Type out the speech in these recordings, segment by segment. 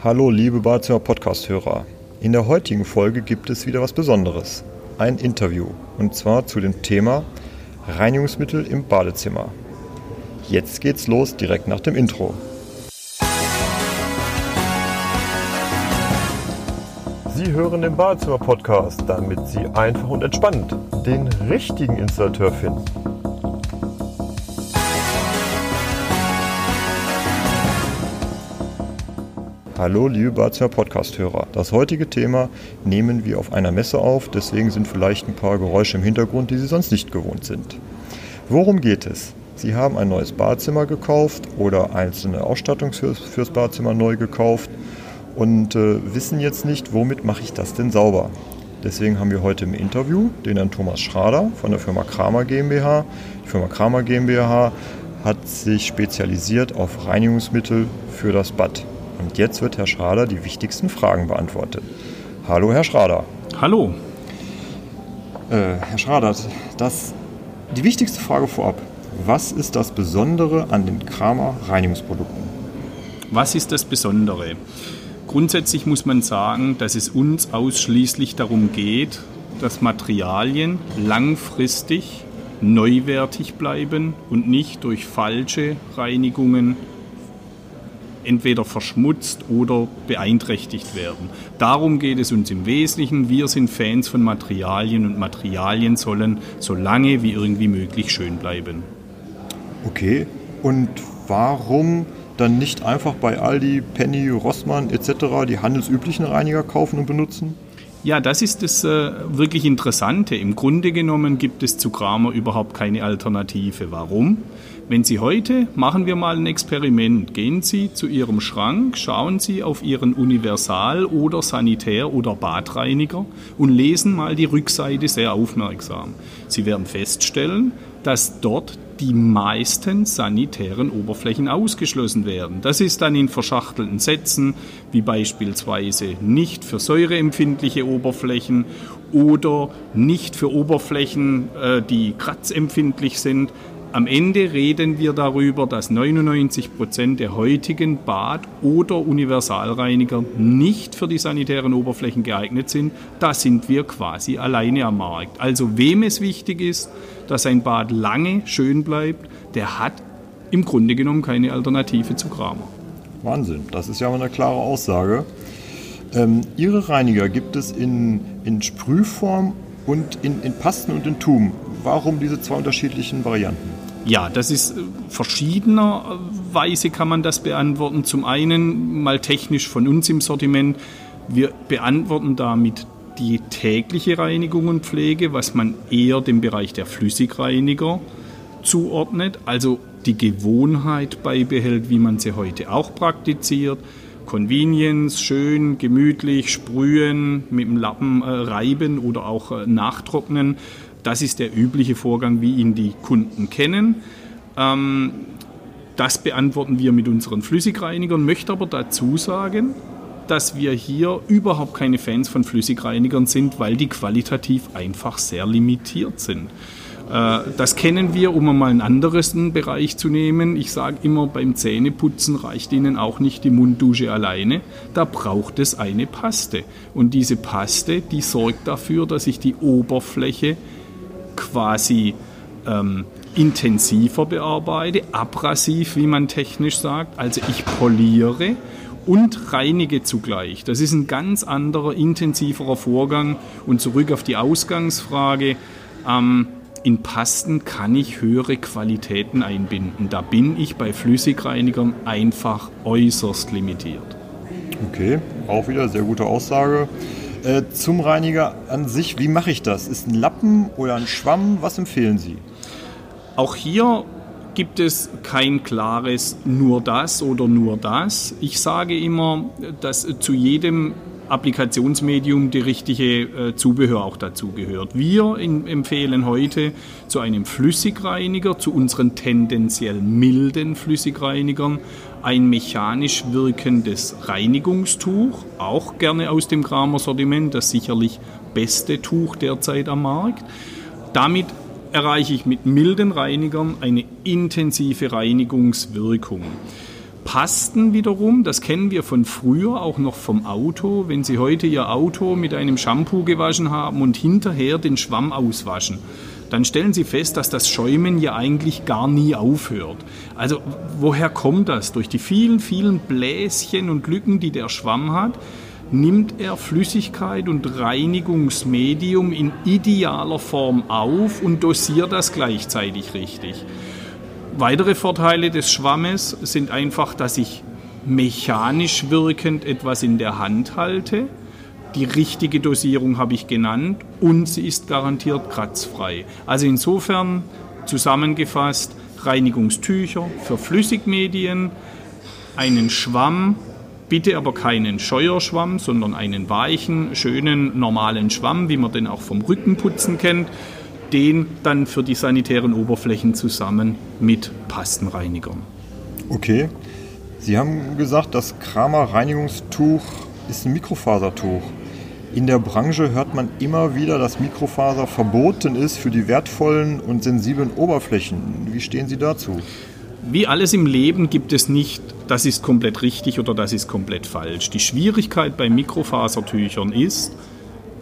Hallo liebe Badezimmer Podcast-Hörer. In der heutigen Folge gibt es wieder was Besonderes. Ein Interview. Und zwar zu dem Thema Reinigungsmittel im Badezimmer. Jetzt geht's los direkt nach dem Intro. Sie hören den Badezimmer Podcast, damit Sie einfach und entspannt den richtigen Installateur finden. Hallo, liebe Badezimmer Podcast-Hörer. Das heutige Thema nehmen wir auf einer Messe auf, deswegen sind vielleicht ein paar Geräusche im Hintergrund, die Sie sonst nicht gewohnt sind. Worum geht es? Sie haben ein neues Badezimmer gekauft oder einzelne Ausstattung fürs, Badezimmer neu gekauft und äh, wissen jetzt nicht, womit mache ich das denn sauber. Deswegen haben wir heute im Interview den Herrn Thomas Schrader von der Firma Kramer GmbH. Die Firma Kramer GmbH hat sich spezialisiert auf Reinigungsmittel für das Bad. Und jetzt wird Herr Schrader die wichtigsten Fragen beantwortet. Hallo, Herr Schrader. Hallo. Äh, Herr Schrader, das, die wichtigste Frage vorab. Was ist das Besondere an den Kramer Reinigungsprodukten? Was ist das Besondere? Grundsätzlich muss man sagen, dass es uns ausschließlich darum geht, dass Materialien langfristig neuwertig bleiben und nicht durch falsche Reinigungen entweder verschmutzt oder beeinträchtigt werden. Darum geht es uns im Wesentlichen. Wir sind Fans von Materialien und Materialien sollen so lange wie irgendwie möglich schön bleiben. Okay, und warum dann nicht einfach bei Aldi, Penny, Rossmann etc. die handelsüblichen Reiniger kaufen und benutzen? Ja, das ist das äh, wirklich Interessante. Im Grunde genommen gibt es zu Kramer überhaupt keine Alternative. Warum? Wenn Sie heute, machen wir mal ein Experiment, gehen Sie zu Ihrem Schrank, schauen Sie auf Ihren Universal- oder Sanitär- oder Badreiniger und lesen mal die Rückseite sehr aufmerksam. Sie werden feststellen, dass dort die meisten sanitären Oberflächen ausgeschlossen werden. Das ist dann in verschachtelten Sätzen, wie beispielsweise nicht für säureempfindliche Oberflächen oder nicht für Oberflächen, äh, die kratzempfindlich sind. Am Ende reden wir darüber, dass 99 Prozent der heutigen Bad- oder Universalreiniger nicht für die sanitären Oberflächen geeignet sind. Da sind wir quasi alleine am Markt. Also wem es wichtig ist, dass ein Bad lange schön bleibt, der hat im Grunde genommen keine Alternative zu Kramer. Wahnsinn, das ist ja mal eine klare Aussage. Ähm, Ihre Reiniger gibt es in, in Sprühform und in, in Pasten und in Tum. Warum diese zwei unterschiedlichen Varianten? Ja, das ist äh, verschiedenerweise kann man das beantworten. Zum einen mal technisch von uns im Sortiment. Wir beantworten damit die tägliche Reinigung und Pflege, was man eher dem Bereich der Flüssigreiniger zuordnet, also die Gewohnheit beibehält, wie man sie heute auch praktiziert. Convenience, schön, gemütlich, sprühen, mit dem Lappen äh, reiben oder auch äh, nachtrocknen. Das ist der übliche Vorgang, wie ihn die Kunden kennen. Ähm, das beantworten wir mit unseren Flüssigreinigern, möchte aber dazu sagen, dass wir hier überhaupt keine Fans von Flüssigreinigern sind, weil die qualitativ einfach sehr limitiert sind. Äh, das kennen wir, um einmal einen anderen Bereich zu nehmen. Ich sage immer, beim Zähneputzen reicht Ihnen auch nicht die Munddusche alleine. Da braucht es eine Paste. Und diese Paste, die sorgt dafür, dass ich die Oberfläche quasi ähm, intensiver bearbeite, abrasiv, wie man technisch sagt. Also ich poliere und reinige zugleich. Das ist ein ganz anderer, intensiverer Vorgang. Und zurück auf die Ausgangsfrage. Ähm, in Pasten kann ich höhere Qualitäten einbinden. Da bin ich bei Flüssigreinigern einfach äußerst limitiert. Okay, auch wieder sehr gute Aussage. Äh, zum Reiniger an sich, wie mache ich das? Ist ein Lappen oder ein Schwamm? Was empfehlen Sie? Auch hier gibt es kein klares nur das oder nur das. Ich sage immer, dass zu jedem Applikationsmedium die richtige äh, Zubehör auch dazu gehört. Wir in, empfehlen heute zu einem Flüssigreiniger, zu unseren tendenziell milden Flüssigreinigern, ein mechanisch wirkendes Reinigungstuch, auch gerne aus dem Kramer Sortiment, das sicherlich beste Tuch derzeit am Markt. Damit erreiche ich mit milden Reinigern eine intensive Reinigungswirkung. Pasten wiederum, das kennen wir von früher, auch noch vom Auto. Wenn Sie heute Ihr Auto mit einem Shampoo gewaschen haben und hinterher den Schwamm auswaschen, dann stellen Sie fest, dass das Schäumen ja eigentlich gar nie aufhört. Also woher kommt das? Durch die vielen, vielen Bläschen und Lücken, die der Schwamm hat, nimmt er Flüssigkeit und Reinigungsmedium in idealer Form auf und dosiert das gleichzeitig richtig. Weitere Vorteile des Schwammes sind einfach, dass ich mechanisch wirkend etwas in der Hand halte. Die richtige Dosierung habe ich genannt und sie ist garantiert kratzfrei. Also insofern zusammengefasst Reinigungstücher für Flüssigmedien, einen Schwamm, bitte aber keinen Scheuerschwamm, sondern einen weichen, schönen, normalen Schwamm, wie man den auch vom Rückenputzen kennt den dann für die sanitären Oberflächen zusammen mit Pastenreinigern. Okay. Sie haben gesagt, das Kramer Reinigungstuch ist ein Mikrofasertuch. In der Branche hört man immer wieder, dass Mikrofaser verboten ist für die wertvollen und sensiblen Oberflächen. Wie stehen Sie dazu? Wie alles im Leben gibt es nicht, das ist komplett richtig oder das ist komplett falsch. Die Schwierigkeit bei Mikrofasertüchern ist,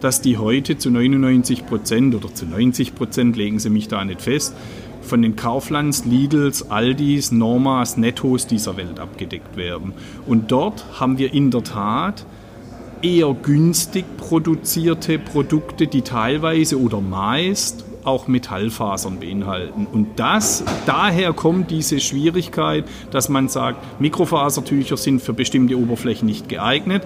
dass die heute zu 99 Prozent oder zu 90 Prozent, legen Sie mich da nicht fest, von den Kauflands, Lidls, Aldis, Normas, Nettos dieser Welt abgedeckt werden. Und dort haben wir in der Tat eher günstig produzierte Produkte, die teilweise oder meist auch Metallfasern beinhalten. Und das, daher kommt diese Schwierigkeit, dass man sagt, Mikrofasertücher sind für bestimmte Oberflächen nicht geeignet.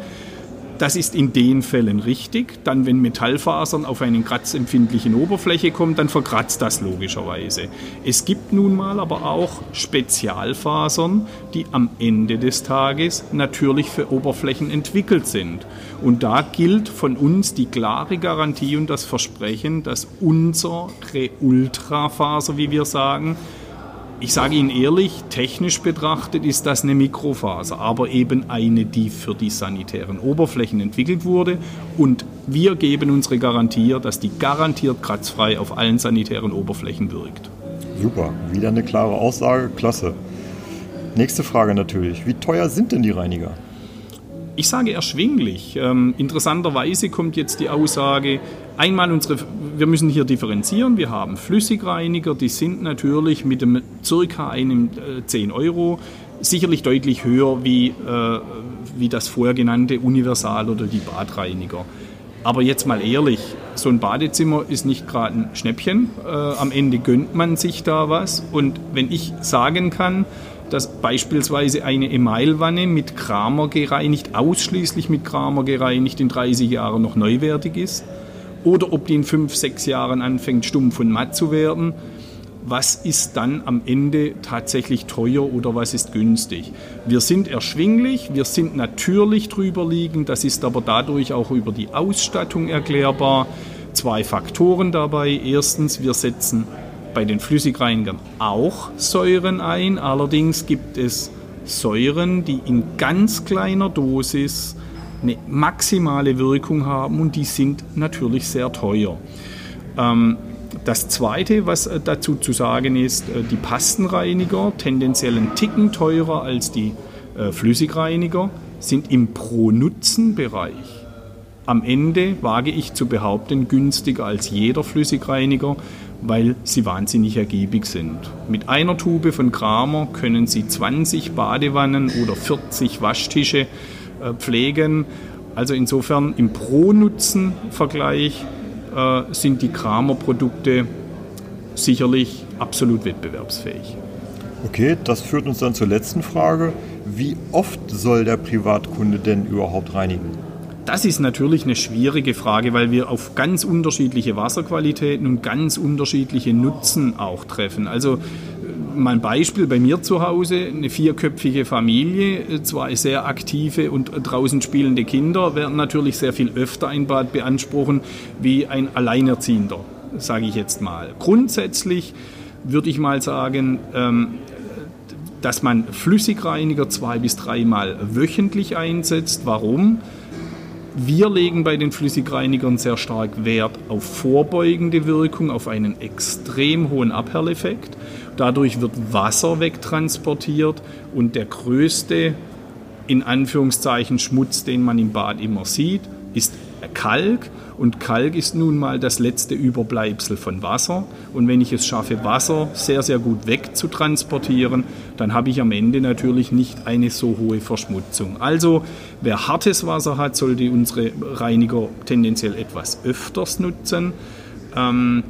Das ist in den Fällen richtig. Dann, wenn Metallfasern auf eine kratzempfindliche Oberfläche kommen, dann verkratzt das logischerweise. Es gibt nun mal aber auch Spezialfasern, die am Ende des Tages natürlich für Oberflächen entwickelt sind. Und da gilt von uns die klare Garantie und das Versprechen, dass unsere Ultrafaser, wie wir sagen, ich sage Ihnen ehrlich, technisch betrachtet ist das eine Mikrofaser, aber eben eine, die für die sanitären Oberflächen entwickelt wurde. Und wir geben unsere Garantie, dass die garantiert kratzfrei auf allen sanitären Oberflächen wirkt. Super, wieder eine klare Aussage, klasse. Nächste Frage natürlich, wie teuer sind denn die Reiniger? Ich sage erschwinglich. Ähm, interessanterweise kommt jetzt die Aussage, einmal unsere, wir müssen hier differenzieren, wir haben Flüssigreiniger, die sind natürlich mit dem circa einem äh, 10 Euro sicherlich deutlich höher wie, äh, wie das vorher genannte Universal oder die Badreiniger. Aber jetzt mal ehrlich, so ein Badezimmer ist nicht gerade ein Schnäppchen. Äh, am Ende gönnt man sich da was. Und wenn ich sagen kann, dass beispielsweise eine Emailwanne mit Kramer gereinigt, ausschließlich mit Kramer gereinigt, in 30 Jahren noch neuwertig ist, oder ob die in 5, 6 Jahren anfängt, stumpf und matt zu werden, was ist dann am Ende tatsächlich teuer oder was ist günstig. Wir sind erschwinglich, wir sind natürlich drüber liegend, das ist aber dadurch auch über die Ausstattung erklärbar. Zwei Faktoren dabei. Erstens, wir setzen bei den Flüssigreinigern auch Säuren ein. Allerdings gibt es Säuren, die in ganz kleiner Dosis eine maximale Wirkung haben und die sind natürlich sehr teuer. Ähm, das Zweite, was äh, dazu zu sagen ist, äh, die Pastenreiniger, tendenziell ein Ticken teurer als die äh, Flüssigreiniger, sind im Pro-Nutzen-Bereich am Ende, wage ich zu behaupten, günstiger als jeder Flüssigreiniger, weil sie wahnsinnig ergiebig sind. Mit einer Tube von Kramer können Sie 20 Badewannen oder 40 Waschtische pflegen. Also insofern im Pro-Nutzen-Vergleich äh, sind die Kramer-Produkte sicherlich absolut wettbewerbsfähig. Okay, das führt uns dann zur letzten Frage. Wie oft soll der Privatkunde denn überhaupt reinigen? Das ist natürlich eine schwierige Frage, weil wir auf ganz unterschiedliche Wasserqualitäten und ganz unterschiedliche Nutzen auch treffen. Also äh, mal ein Beispiel bei mir zu Hause, eine vierköpfige Familie, zwei sehr aktive und draußen spielende Kinder werden natürlich sehr viel öfter ein Bad beanspruchen wie ein Alleinerziehender, sage ich jetzt mal. Grundsätzlich würde ich mal sagen, ähm, dass man Flüssigreiniger zwei bis dreimal wöchentlich einsetzt. Warum? Wir legen bei den Flüssigreinigern sehr stark Wert auf vorbeugende Wirkung, auf einen extrem hohen Abhelleffekt. Dadurch wird Wasser wegtransportiert und der größte, in Anführungszeichen, Schmutz, den man im Bad immer sieht, ist Kalk und Kalk ist nun mal das letzte Überbleibsel von Wasser. Und wenn ich es schaffe, Wasser sehr, sehr gut wegzutransportieren, dann habe ich am Ende natürlich nicht eine so hohe Verschmutzung. Also wer hartes Wasser hat, sollte unsere Reiniger tendenziell etwas öfters nutzen. Ähm,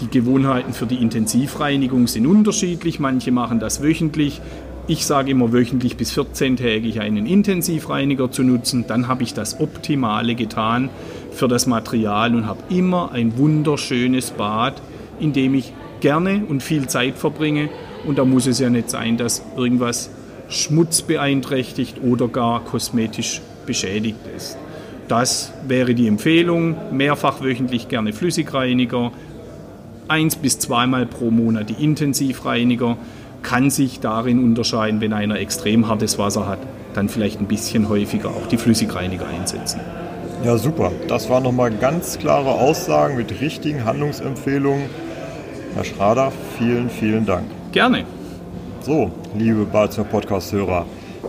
die Gewohnheiten für die Intensivreinigung sind unterschiedlich. Manche machen das wöchentlich, ich sage immer wöchentlich bis 14-tägig einen Intensivreiniger zu nutzen. Dann habe ich das Optimale getan für das Material und habe immer ein wunderschönes Bad, in dem ich gerne und viel Zeit verbringe. Und da muss es ja nicht sein, dass irgendwas Schmutz beeinträchtigt oder gar kosmetisch beschädigt ist. Das wäre die Empfehlung. Mehrfach wöchentlich gerne Flüssigreiniger. Eins bis zweimal pro Monat die Intensivreiniger kann sich darin unterscheiden, wenn einer extrem hartes Wasser hat, dann vielleicht ein bisschen häufiger auch die Flüssigreiniger einsetzen. Ja, super. Das waren nochmal ganz klare Aussagen mit richtigen Handlungsempfehlungen. Herr Schrader, vielen, vielen Dank. Gerne. So, liebe Balzner Podcast-Hörer,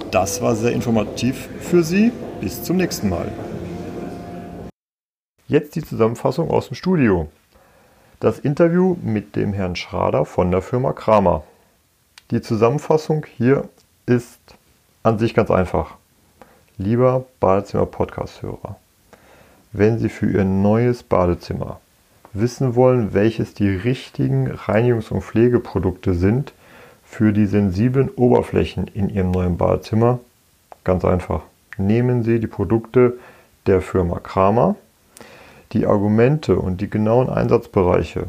das war sehr informativ für Sie. Bis zum nächsten Mal. Jetzt die Zusammenfassung aus dem Studio. Das Interview mit dem Herrn Schrader von der Firma Kramer. Die Zusammenfassung hier ist an sich ganz einfach. Lieber Badezimmer-Podcast-Hörer, wenn Sie für Ihr neues Badezimmer wissen wollen, welches die richtigen Reinigungs- und Pflegeprodukte sind für die sensiblen Oberflächen in Ihrem neuen Badezimmer, ganz einfach. Nehmen Sie die Produkte der Firma Kramer. Die Argumente und die genauen Einsatzbereiche,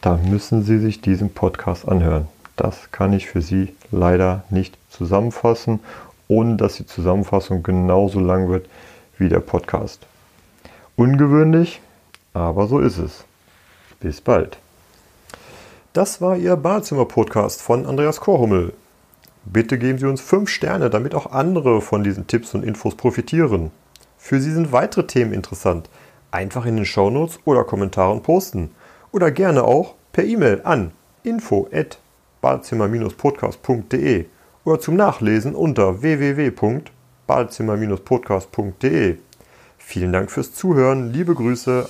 da müssen Sie sich diesen Podcast anhören. Das kann ich für Sie leider nicht zusammenfassen, ohne dass die Zusammenfassung genauso lang wird wie der Podcast. Ungewöhnlich, aber so ist es. Bis bald. Das war Ihr Badezimmer-Podcast von Andreas Korhummel. Bitte geben Sie uns 5 Sterne, damit auch andere von diesen Tipps und Infos profitieren. Für Sie sind weitere Themen interessant. Einfach in den Shownotes oder Kommentaren posten. Oder gerne auch per E-Mail an info@ badezimmer-podcast.de oder zum Nachlesen unter www.badezimmer-podcast.de. Vielen Dank fürs Zuhören, liebe Grüße.